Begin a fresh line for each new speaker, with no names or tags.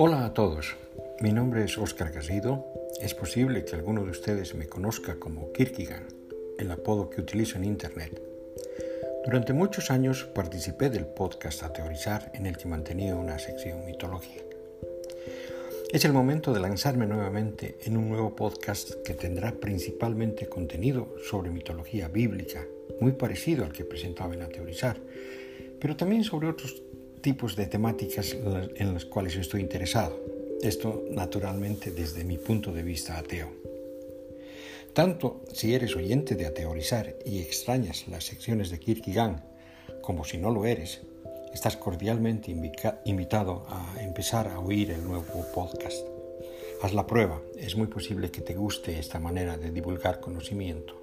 Hola a todos, mi nombre es Óscar Garrido. Es posible que alguno de ustedes me conozca como Kierkegaard, el apodo que utilizo en Internet. Durante muchos años participé del podcast A Teorizar en el que mantenía una sección mitológica. Es el momento de lanzarme nuevamente en un nuevo podcast que tendrá principalmente contenido sobre mitología bíblica, muy parecido al que presentaba en A Teorizar, pero también sobre otros tipos de temáticas en las cuales estoy interesado. Esto naturalmente desde mi punto de vista ateo. Tanto si eres oyente de Ateorizar y extrañas las secciones de Kierkegaard, como si no lo eres, estás cordialmente invitado a empezar a oír el nuevo podcast. Haz la prueba, es muy posible que te guste esta manera de divulgar conocimiento.